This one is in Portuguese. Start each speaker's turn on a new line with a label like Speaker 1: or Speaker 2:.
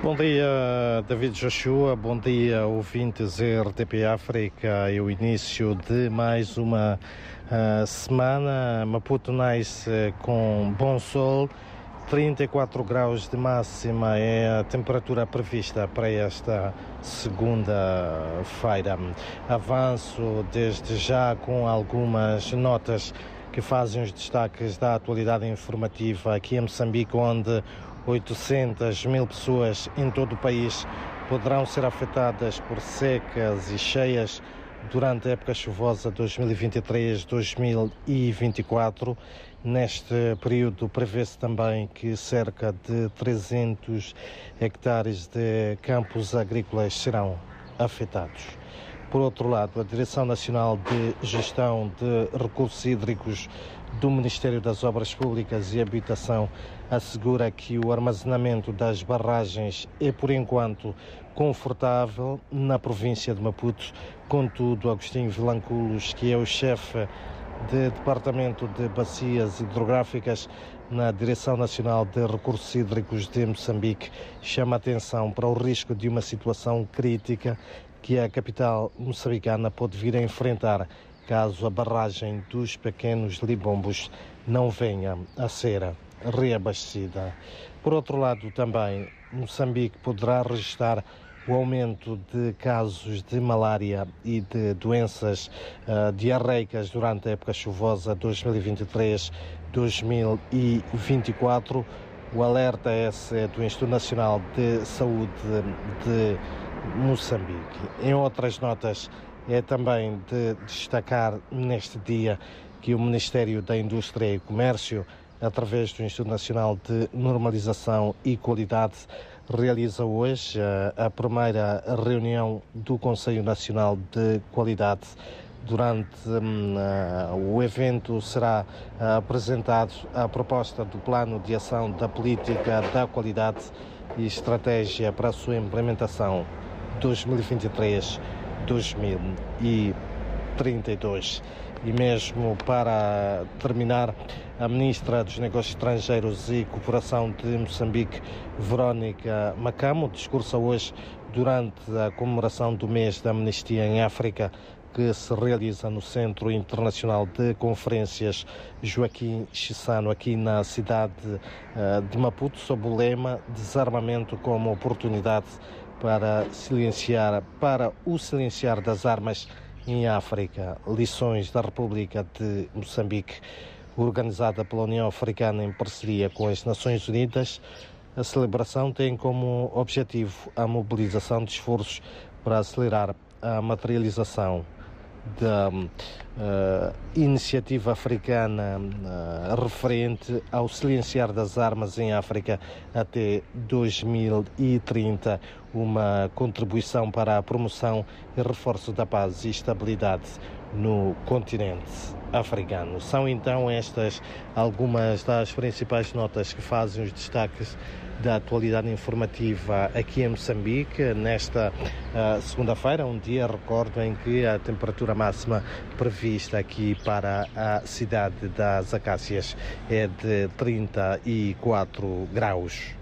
Speaker 1: Bom dia, David Joshua. Bom dia, ouvintes RTP África. É o início de mais uma uh, semana. Maputo nasce com bom sol. 34 graus de máxima é a temperatura prevista para esta segunda-feira. Avanço desde já com algumas notas que fazem os destaques da atualidade informativa aqui em Moçambique, onde 800 mil pessoas em todo o país poderão ser afetadas por secas e cheias durante a época chuvosa 2023-2024. Neste período prevê-se também que cerca de 300 hectares de campos agrícolas serão afetados. Por outro lado, a Direção Nacional de Gestão de Recursos Hídricos do Ministério das Obras Públicas e Habitação assegura que o armazenamento das barragens é, por enquanto, confortável na província de Maputo. Contudo, Agostinho Vilanculos, que é o chefe de Departamento de Bacias Hidrográficas na Direção Nacional de Recursos Hídricos de Moçambique, chama atenção para o risco de uma situação crítica que a capital moçambicana pode vir a enfrentar caso a barragem dos pequenos libombos não venha a ser reabastecida. Por outro lado, também, Moçambique poderá registrar o aumento de casos de malária e de doenças uh, diarreicas durante a época chuvosa 2023-2024. O alerta é do Instituto Nacional de Saúde de Moçambique. Em outras notas, é também de destacar neste dia que o Ministério da Indústria e Comércio, através do Instituto Nacional de Normalização e Qualidade, realiza hoje eh, a primeira reunião do Conselho Nacional de Qualidade. Durante uh, o evento será uh, apresentado a proposta do Plano de Ação da Política da Qualidade e Estratégia para a sua implementação 2023 2032. E mesmo para terminar, a Ministra dos Negócios Estrangeiros e Cooperação de Moçambique, Verónica Macamo, discursa hoje durante a comemoração do mês da Amnistia em África, que se realiza no Centro Internacional de Conferências Joaquim Chissano, aqui na cidade eh, de Maputo, sob o lema Desarmamento como Oportunidade para silenciar, para o silenciar das armas em África, lições da República de Moçambique, organizada pela União Africana em parceria com as Nações Unidas. A celebração tem como objetivo a mobilização de esforços para acelerar a materialização da uh, iniciativa africana uh, referente ao silenciar das armas em África até 2030, uma contribuição para a promoção e reforço da paz e estabilidade no continente africano. São então estas algumas das principais notas que fazem os destaques da atualidade informativa aqui em Moçambique, nesta uh, segunda-feira, um dia, recordo, em que a temperatura máxima prevista aqui para a cidade das Acácias é de 34 graus.